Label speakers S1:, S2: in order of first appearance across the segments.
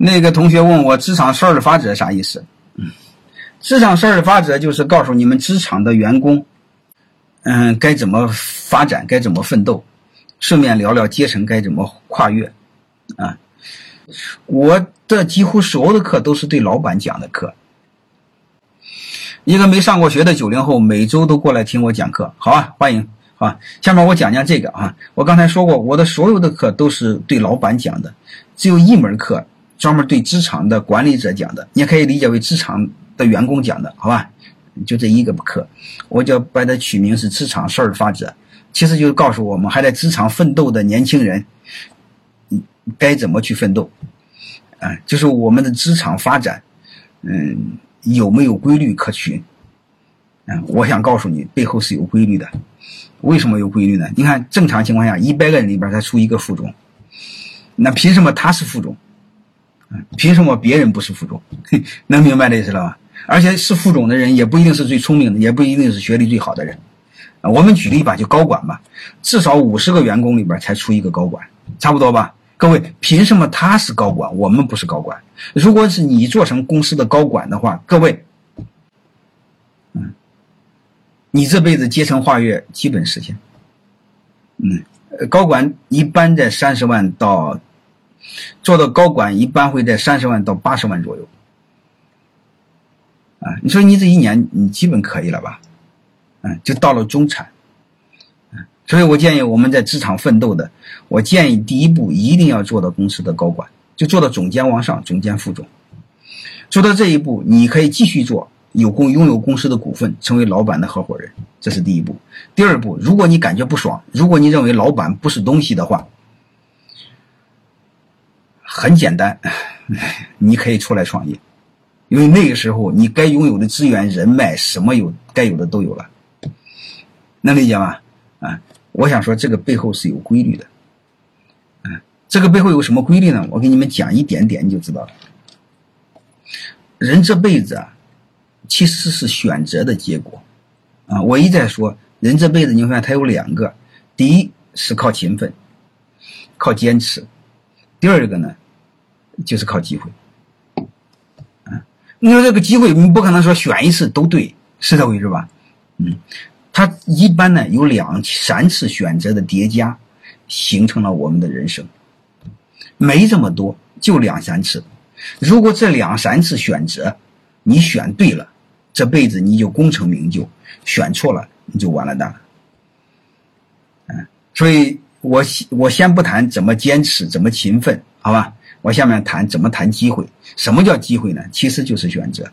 S1: 那个同学问我职场十二法则啥意思？嗯，职场十二法则就是告诉你们职场的员工，嗯，该怎么发展，该怎么奋斗，顺便聊聊阶层该怎么跨越。啊，我的几乎所有的课都是对老板讲的课。一个没上过学的九零后，每周都过来听我讲课，好啊，欢迎啊！下面我讲讲这个啊，我刚才说过，我的所有的课都是对老板讲的，只有一门课。专门对职场的管理者讲的，你也可以理解为职场的员工讲的，好吧？就这一个课，我就把它取名是“职场十二法则”，其实就是告诉我们还在职场奋斗的年轻人，该怎么去奋斗，啊，就是我们的职场发展，嗯，有没有规律可循？嗯，我想告诉你，背后是有规律的。为什么有规律呢？你看，正常情况下，一百个人里边才出一个副总，那凭什么他是副总？凭什么别人不是副总？能明白这意思了吧？而且是副总的人也不一定是最聪明的，也不一定是学历最好的人。我们举例吧，就高管吧，至少五十个员工里边才出一个高管，差不多吧？各位，凭什么他是高管，我们不是高管？如果是你做成公司的高管的话，各位，嗯，你这辈子阶层跨越基本实现。嗯，高管一般在三十万到。做到高管一般会在三十万到八十万左右，啊，你说你这一年你基本可以了吧？嗯，就到了中产，嗯，所以我建议我们在职场奋斗的，我建议第一步一定要做到公司的高管，就做到总监往上，总监副总。做到这一步，你可以继续做，有公拥有公司的股份，成为老板的合伙人，这是第一步。第二步，如果你感觉不爽，如果你认为老板不是东西的话。很简单，你可以出来创业，因为那个时候你该拥有的资源、人脉，什么有该有的都有了，能理解吗？啊，我想说这个背后是有规律的，啊，这个背后有什么规律呢？我给你们讲一点点你就知道了。人这辈子啊，其实是选择的结果，啊，我一再说，人这辈子你看他有两个，第一是靠勤奋，靠坚持。第二个呢，就是靠机会，啊，你说这个机会，你不可能说选一次都对，是这回事吧？嗯，它一般呢有两三次选择的叠加，形成了我们的人生，没这么多，就两三次。如果这两三次选择你选对了，这辈子你就功成名就；选错了，你就完了蛋了。嗯，所以。我我先不谈怎么坚持，怎么勤奋，好吧？我下面谈怎么谈机会。什么叫机会呢？其实就是选择。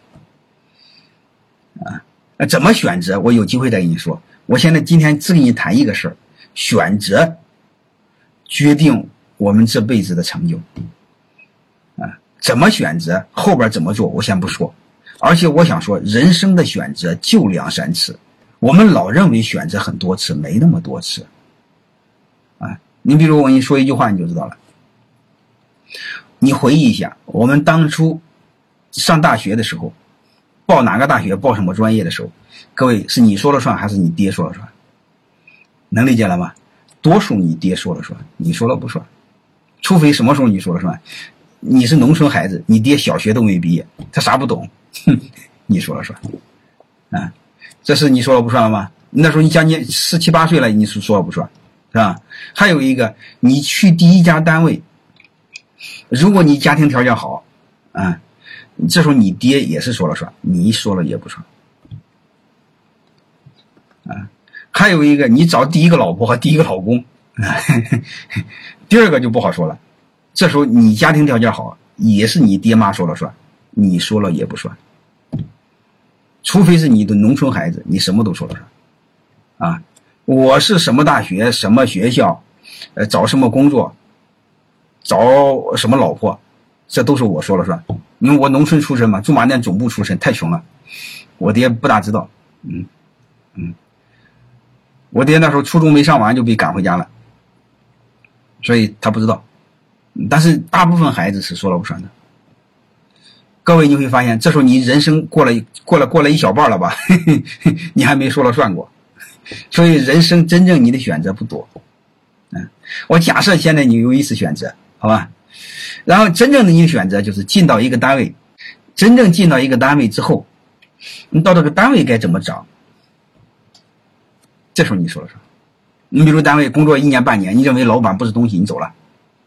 S1: 啊，怎么选择？我有机会再跟你说。我现在今天只跟你谈一个事儿：选择决定我们这辈子的成就。啊，怎么选择？后边怎么做？我先不说。而且我想说，人生的选择就两三次。我们老认为选择很多次，没那么多次。啊你比如我跟你说一句话，你就知道了。你回忆一下，我们当初上大学的时候，报哪个大学、报什么专业的时候，各位是你说了算还是你爹说了算？能理解了吗？多数你爹说了算，你说了不算。除非什么时候你说了算？你是农村孩子，你爹小学都没毕业，他啥不懂，哼，你说了算。啊，这是你说了不算了吗？那时候你将近十七八岁了，你是说了不算。是吧？还有一个，你去第一家单位，如果你家庭条件好，啊，这时候你爹也是说了算，你说了也不算。啊，还有一个，你找第一个老婆和第一个老公，第二个就不好说了。这时候你家庭条件好，也是你爹妈说了算，你说了也不算。除非是你的农村孩子，你什么都说了算，啊。我是什么大学，什么学校，呃，找什么工作，找什么老婆，这都是我说了算。因为我农村出身嘛，驻马店总部出身，太穷了，我爹不大知道。嗯嗯，我爹那时候初中没上完就被赶回家了，所以他不知道。但是大部分孩子是说了不算的。各位你会发现，这时候你人生过了过了过了一小半了吧？你还没说了算过。所以，人生真正你的选择不多，嗯，我假设现在你有一次选择，好吧？然后真正的你选择就是进到一个单位，真正进到一个单位之后，你到这个单位该怎么涨？这时候你说了说，你比如单位工作一年半年，你认为老板不是东西，你走了，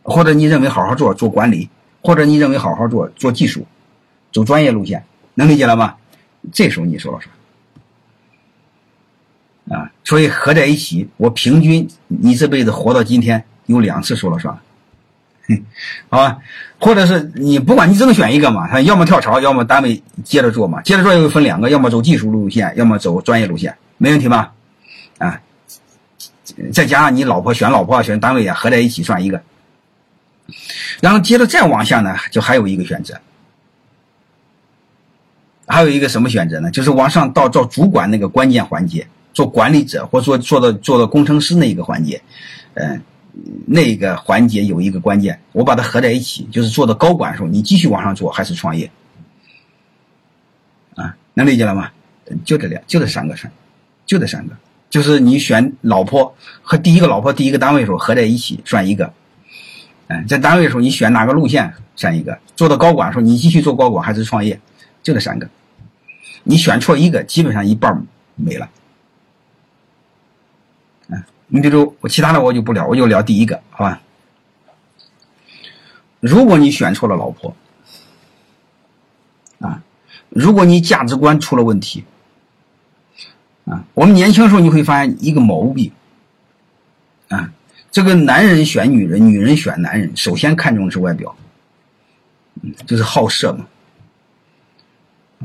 S1: 或者你认为好好做做管理，或者你认为好好做做技术，走专业路线，能理解了吗？这时候你说了说。啊，所以合在一起，我平均你这辈子活到今天有两次说了算，好吧？或者是你不管你只能选一个嘛，他要么跳槽，要么单位接着做嘛，接着做又分两个，要么走技术路线，要么走专业路线，没问题吧？啊，再加上你老婆选老婆选单位啊，合在一起算一个，然后接着再往下呢，就还有一个选择，还有一个什么选择呢？就是往上到做主管那个关键环节。做管理者或做做到做到工程师那一个环节，嗯，那个环节有一个关键，我把它合在一起，就是做到高管的时候，你继续往上做还是创业？啊，能理解了吗？就这两，就这三个事就这三个，就是你选老婆和第一个老婆第一个单位的时候合在一起算一个，嗯，在单位的时候你选哪个路线算一个，做到高管的时候你继续做高管还是创业？就这三个，你选错一个，基本上一半没了。你比如我其他的我就不聊，我就聊第一个，好吧？如果你选错了老婆，啊，如果你价值观出了问题，啊，我们年轻时候你会发现一个毛病，啊，这个男人选女人，女人选男人，首先看重的是外表，就是好色嘛，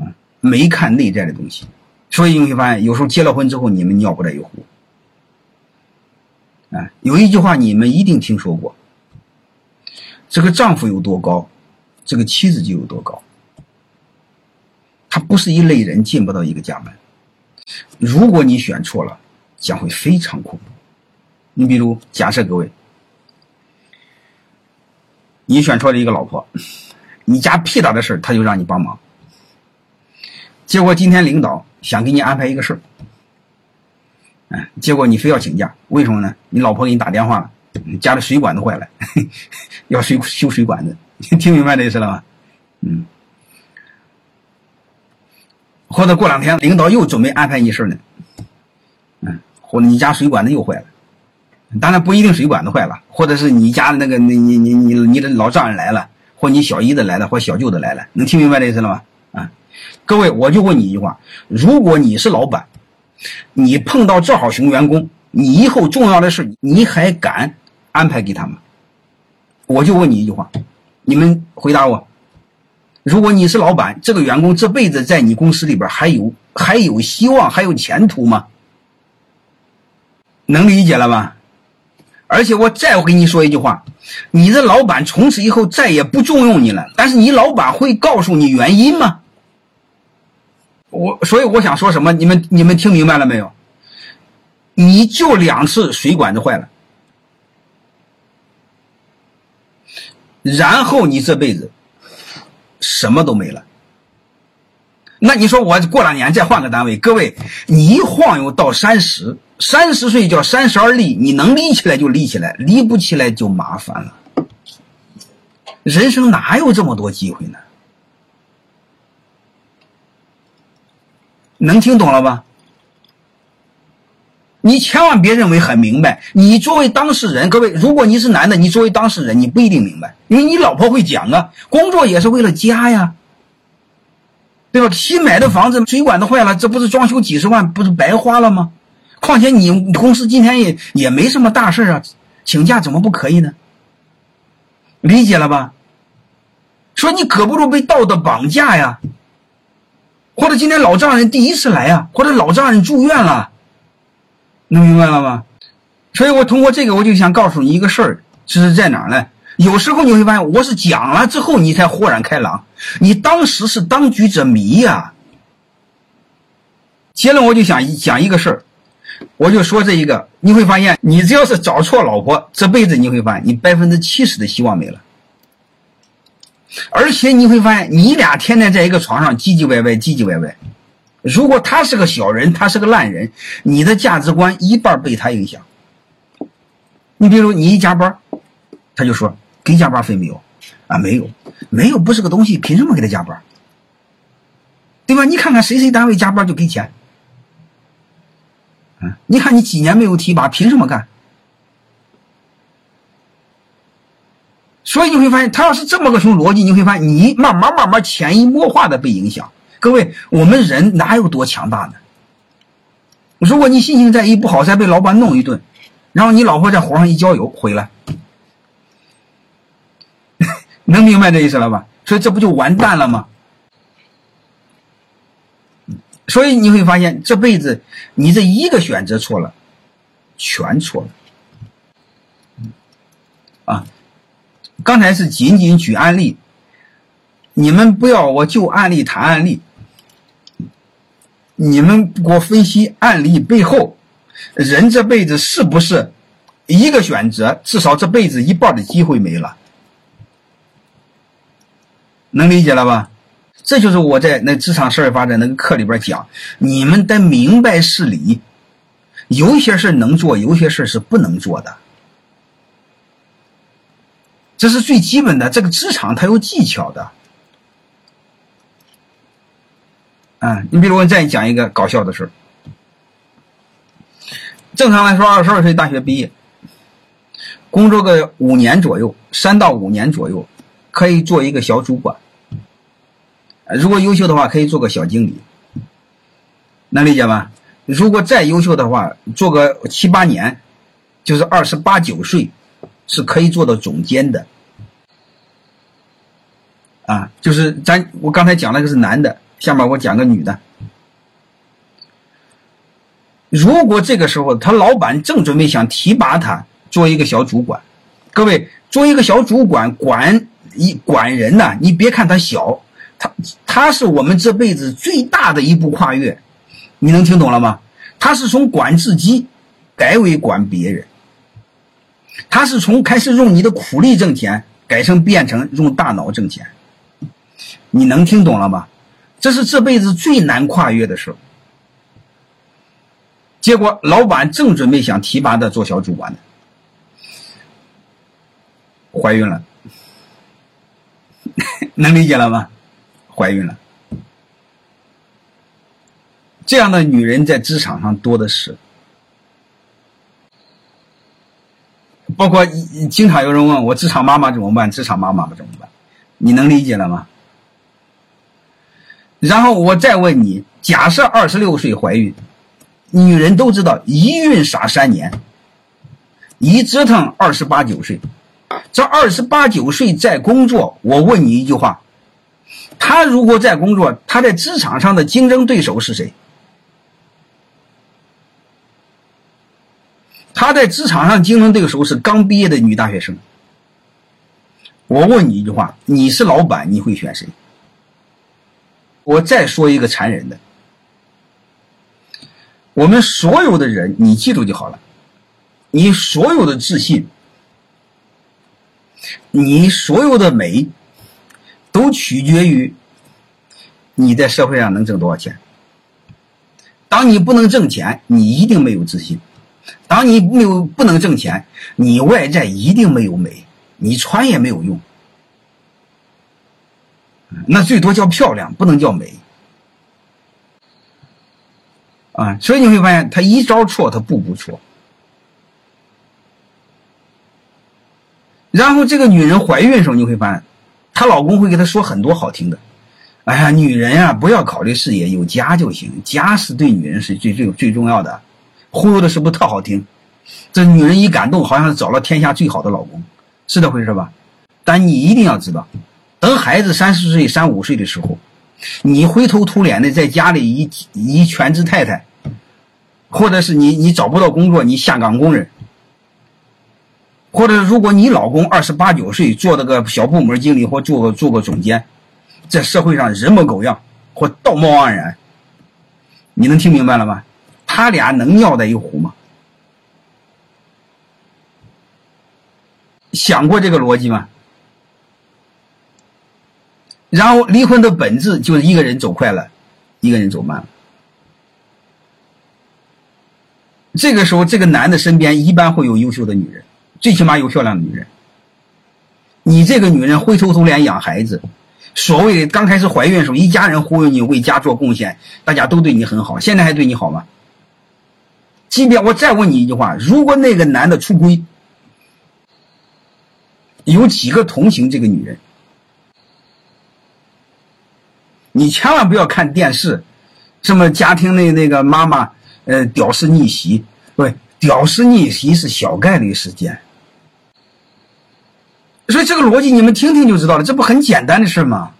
S1: 啊，没看内在的东西，所以你会发现有时候结了婚之后你们尿不带一壶。啊，有一句话你们一定听说过：这个丈夫有多高，这个妻子就有多高。他不是一类人，进不到一个家门。如果你选错了，将会非常恐怖。你比如，假设各位，你选错了一个老婆，你家屁大的事他就让你帮忙。结果今天领导想给你安排一个事儿。结果你非要请假，为什么呢？你老婆给你打电话了，家里水管子坏了，要水修水管子，听明白这意思了吗？嗯。或者过两天领导又准备安排你事呢，嗯，或者你家水管子又坏了，当然不一定水管子坏了，或者是你家的那个你你你你你的老丈人来了，或你小姨子来了，或小舅子来了，能听明白这意思了吗？啊，各位，我就问你一句话：如果你是老板。你碰到这号熊员工，你以后重要的事你还敢安排给他吗？我就问你一句话，你们回答我：如果你是老板，这个员工这辈子在你公司里边还有还有希望，还有前途吗？能理解了吧？而且我再跟你说一句话，你的老板从此以后再也不重用你了，但是你老板会告诉你原因吗？我所以我想说什么？你们你们听明白了没有？你就两次水管子坏了，然后你这辈子什么都没了。那你说我过两年再换个单位，各位，你一晃悠到三十，三十岁叫三十而立，你能立起来就立起来，立不起来就麻烦了。人生哪有这么多机会呢？能听懂了吧？你千万别认为很明白。你作为当事人，各位，如果你是男的，你作为当事人，你不一定明白，因为你老婆会讲啊，工作也是为了家呀，对吧？新买的房子水管子坏了，这不是装修几十万，不是白花了吗？况且你公司今天也也没什么大事啊，请假怎么不可以呢？理解了吧？说你可不如被道德绑架呀。或者今天老丈人第一次来啊，或者老丈人住院了，能明白了吗？所以我通过这个，我就想告诉你一个事儿，是在哪儿呢？有时候你会发现，我是讲了之后，你才豁然开朗。你当时是当局者迷呀。结论我就想讲一个事儿，我就说这一个，你会发现，你只要是找错老婆，这辈子你会发现，你百分之七十的希望没了。而且你会发现，你俩天天在一个床上唧唧歪歪，唧唧歪歪。如果他是个小人，他是个烂人，你的价值观一半被他影响。你比如你一加班，他就说给加班费没有，啊，没有，没有不是个东西，凭什么给他加班？对吧？你看看谁谁单位加班就给钱。嗯，你看你几年没有提拔，凭什么干？所以你会发现，他要是这么个种逻辑，你会发现你慢慢慢慢潜移默化的被影响。各位，我们人哪有多强大呢？如果你心情再一不好，再被老板弄一顿，然后你老婆在火上一浇油回来，能明白这意思了吧？所以这不就完蛋了吗？所以你会发现，这辈子你这一个选择错了，全错了。刚才是仅仅举案例，你们不要我就案例谈案例。你们给我分析案例背后，人这辈子是不是一个选择？至少这辈子一半的机会没了，能理解了吧？这就是我在那职场社会发展那个课里边讲，你们得明白事理，有些事能做，有些事是不能做的，这是最基本的。这个职场它有技巧的。啊，你比如我再讲一个搞笑的事正常来说，二十二岁大学毕业，工作个五年左右，三到五年左右，可以做一个小主管。如果优秀的话，可以做个小经理。能理解吗？如果再优秀的话，做个七八年，就是二十八九岁，是可以做到总监的。啊，就是咱我刚才讲那个是男的。下面我讲个女的，如果这个时候他老板正准备想提拔他做一个小主管，各位做一个小主管管一管人呢，你别看他小，他他是我们这辈子最大的一步跨越，你能听懂了吗？他是从管自己改为管别人，他是从开始用你的苦力挣钱，改成变成用大脑挣钱，你能听懂了吗？这是这辈子最难跨越的事结果老板正准备想提拔他做小主管呢，怀孕了，能理解了吗？怀孕了，这样的女人在职场上多的是，包括经常有人问我职场妈妈怎么办？职场妈妈怎么办？你能理解了吗？然后我再问你：假设二十六岁怀孕，女人都知道一孕傻三年，一折腾二十八九岁，这二十八九岁在工作。我问你一句话：她如果在工作，她在职场上的竞争对手是谁？她在职场上竞争对手是刚毕业的女大学生。我问你一句话：你是老板，你会选谁？我再说一个残忍的，我们所有的人，你记住就好了。你所有的自信，你所有的美，都取决于你在社会上能挣多少钱。当你不能挣钱，你一定没有自信；当你没有不能挣钱，你外在一定没有美，你穿也没有用。那最多叫漂亮，不能叫美啊！所以你会发现，他一招错，他步步错。然后这个女人怀孕的时候，你会发现，她老公会给她说很多好听的。哎呀，女人呀，不要考虑事业，有家就行，家是对女人是最最最重要的。忽悠的是不是特好听？这女人一感动，好像是找了天下最好的老公，是这回事吧？但你一定要知道。等孩子三四岁、三五岁的时候，你灰头土脸的在家里一一全职太太，或者是你你找不到工作，你下岗工人，或者如果你老公二十八九岁做那个小部门经理或做个做个总监，在社会上人模狗样或道貌岸然，你能听明白了吗？他俩能尿在一壶吗？想过这个逻辑吗？然后离婚的本质就是一个人走快了，一个人走慢了。这个时候，这个男的身边一般会有优秀的女人，最起码有漂亮的女人。你这个女人灰头土脸养孩子，所谓刚开始怀孕的时候，一家人忽悠你为家做贡献，大家都对你很好，现在还对你好吗？今天我再问你一句话，如果那个男的出轨，有几个同情这个女人？你千万不要看电视，什么家庭内那个妈妈，呃，屌丝逆袭，不，屌丝逆袭是小概率事件。所以这个逻辑你们听听就知道了，这不很简单的事吗？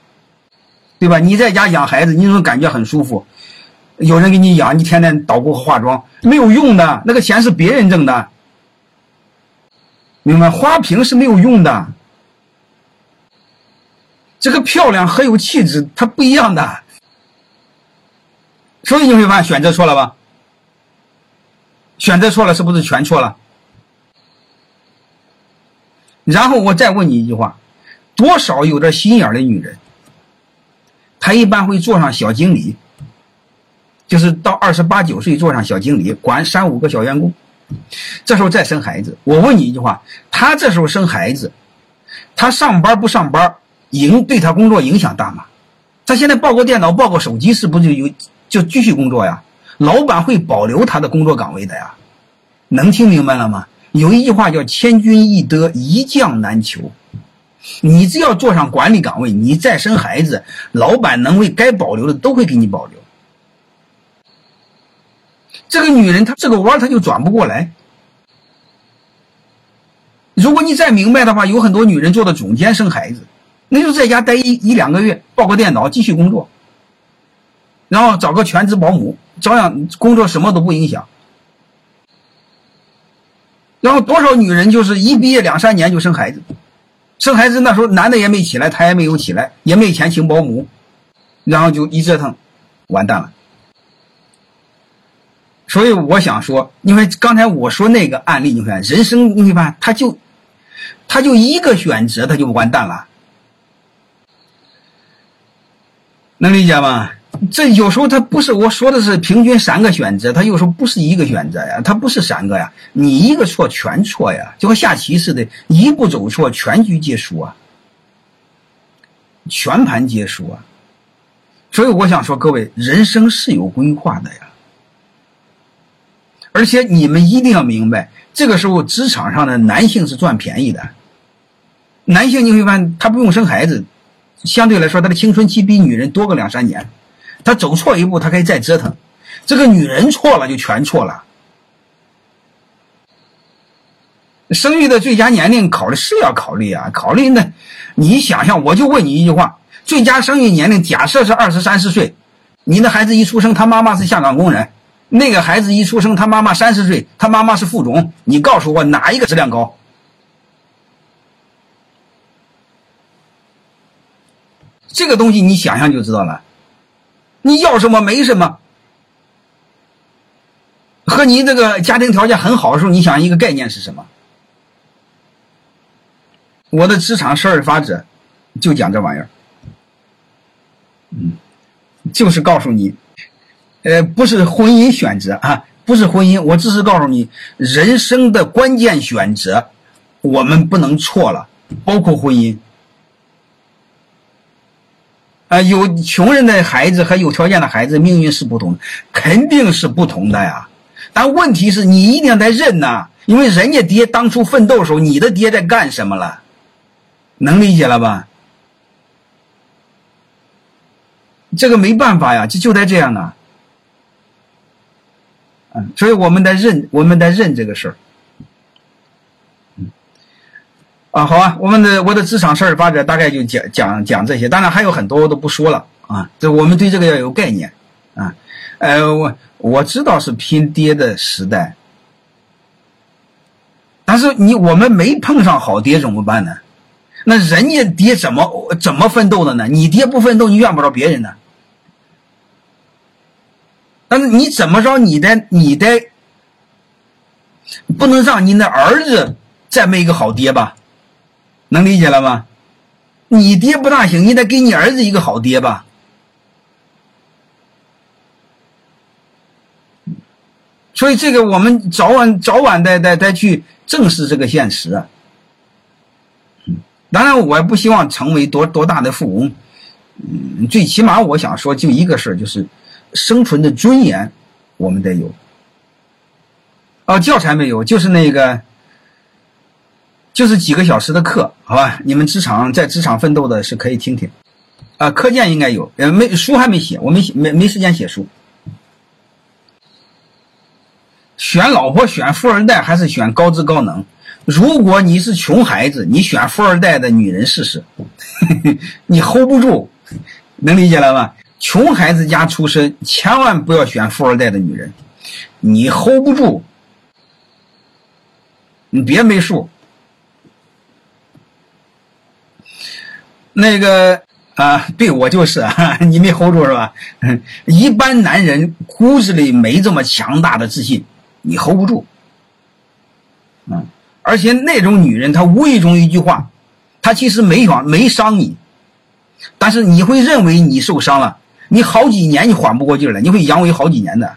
S1: 对吧？你在家养孩子，你总感觉很舒服，有人给你养，你天天捣鼓和化妆没有用的，那个钱是别人挣的，明白？花瓶是没有用的。这个漂亮和有气质，它不一样的，所以你会发现选择错了吧？选择错了，是不是全错了？然后我再问你一句话：多少有点心眼的女人，她一般会做上小经理，就是到二十八九岁做上小经理，管三五个小员工，这时候再生孩子。我问你一句话：他这时候生孩子，他上班不上班？影对他工作影响大吗？他现在抱个电脑，抱个手机，是不是就有就继续工作呀？老板会保留他的工作岗位的呀？能听明白了吗？有一句话叫“千军易得，一将难求”。你只要坐上管理岗位，你再生孩子，老板能为该保留的都会给你保留。这个女人她这个弯她就转不过来。如果你再明白的话，有很多女人做的总监生孩子。那就在家待一一两个月，抱个电脑继续工作，然后找个全职保姆，照样工作什么都不影响。然后多少女人就是一毕业两三年就生孩子，生孩子那时候男的也没起来，她也没有起来，也没钱请保姆，然后就一折腾，完蛋了。所以我想说，因为刚才我说那个案例，你看人生你看，他就他就一个选择，他就完蛋了。能理解吗？这有时候他不是我说的是平均三个选择，他有时候不是一个选择呀，他不是三个呀，你一个错全错呀，就和下棋似的，一步走错，全局皆输啊，全盘皆输啊。所以我想说，各位，人生是有规划的呀，而且你们一定要明白，这个时候职场上的男性是赚便宜的，男性你会发现他不用生孩子。相对来说，他的青春期比女人多个两三年，他走错一步，他可以再折腾。这个女人错了就全错了。生育的最佳年龄考虑是要考虑啊，考虑呢？你想想，我就问你一句话：最佳生育年龄假设是二十三四岁，你的孩子一出生，他妈妈是下岗工人；那个孩子一出生，他妈妈三十岁，他妈妈是副总。你告诉我哪一个质量高？这个东西你想想就知道了，你要什么没什么，和你这个家庭条件很好的时候，你想一个概念是什么？我的职场十二法则就讲这玩意儿，嗯，就是告诉你，呃，不是婚姻选择啊，不是婚姻，我只是告诉你人生的关键选择，我们不能错了，包括婚姻。啊，有穷人的孩子和有条件的孩子命运是不同，肯定是不同的呀。但问题是你一定得认呐，因为人家爹当初奋斗的时候，你的爹在干什么了？能理解了吧？这个没办法呀，就就得这样啊。嗯，所以我们得认，我们得认这个事儿。嗯啊，好啊，我们的我的职场事儿发展大概就讲讲讲这些，当然还有很多我都不说了啊。这我们对这个要有概念啊。呃，我我知道是拼爹的时代，但是你我们没碰上好爹怎么办呢？那人家爹怎么怎么奋斗的呢？你爹不奋斗，你怨不着别人呢。但是你怎么着，你得你得不能让你的儿子再没一个好爹吧？能理解了吗？你爹不大行，你得给你儿子一个好爹吧。所以这个我们早晚早晚得得得去正视这个现实。当然，我也不希望成为多多大的富翁。嗯，最起码我想说，就一个事儿，就是生存的尊严，我们得有。哦，教材没有，就是那个，就是几个小时的课，好吧？你们职场在职场奋斗的是可以听听。啊，课件应该有，呃，没书还没写，我没没没时间写书。选老婆选富二代还是选高知高能？如果你是穷孩子，你选富二代的女人试试，你 hold 不住，能理解了吗？穷孩子家出身，千万不要选富二代的女人，你 hold 不住，你别没数。那个啊，对我就是啊，你没 hold 住是吧？一般男人骨子里没这么强大的自信。你 hold 不住，嗯，而且那种女人，她无意中一句话，她其实没伤没伤你，但是你会认为你受伤了，你好几年你缓不过劲来，你会阳痿好几年的，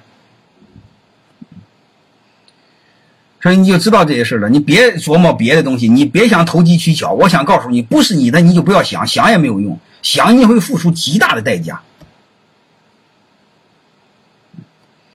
S1: 所以你就知道这些事了。你别琢磨别的东西，你别想投机取巧。我想告诉你，不是你的你就不要想，想也没有用，想你会付出极大的代价。